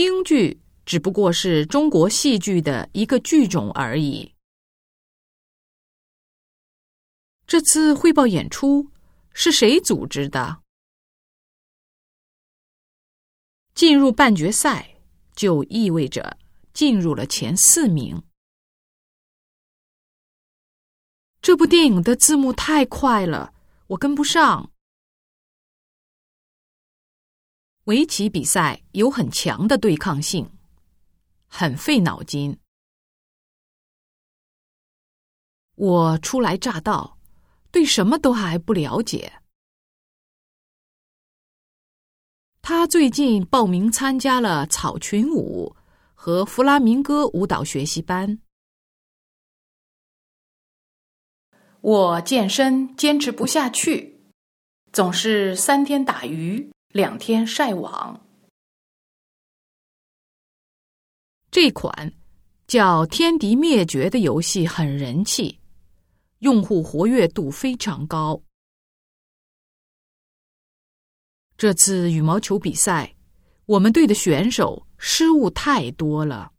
京剧只不过是中国戏剧的一个剧种而已。这次汇报演出是谁组织的？进入半决赛就意味着进入了前四名。这部电影的字幕太快了，我跟不上。围棋比赛有很强的对抗性，很费脑筋。我初来乍到。对什么都还不了解。他最近报名参加了草裙舞和弗拉明戈舞蹈学习班。我健身坚持不下去，总是三天打鱼两天晒网。这款叫《天敌灭绝》的游戏很人气。用户活跃度非常高。这次羽毛球比赛，我们队的选手失误太多了。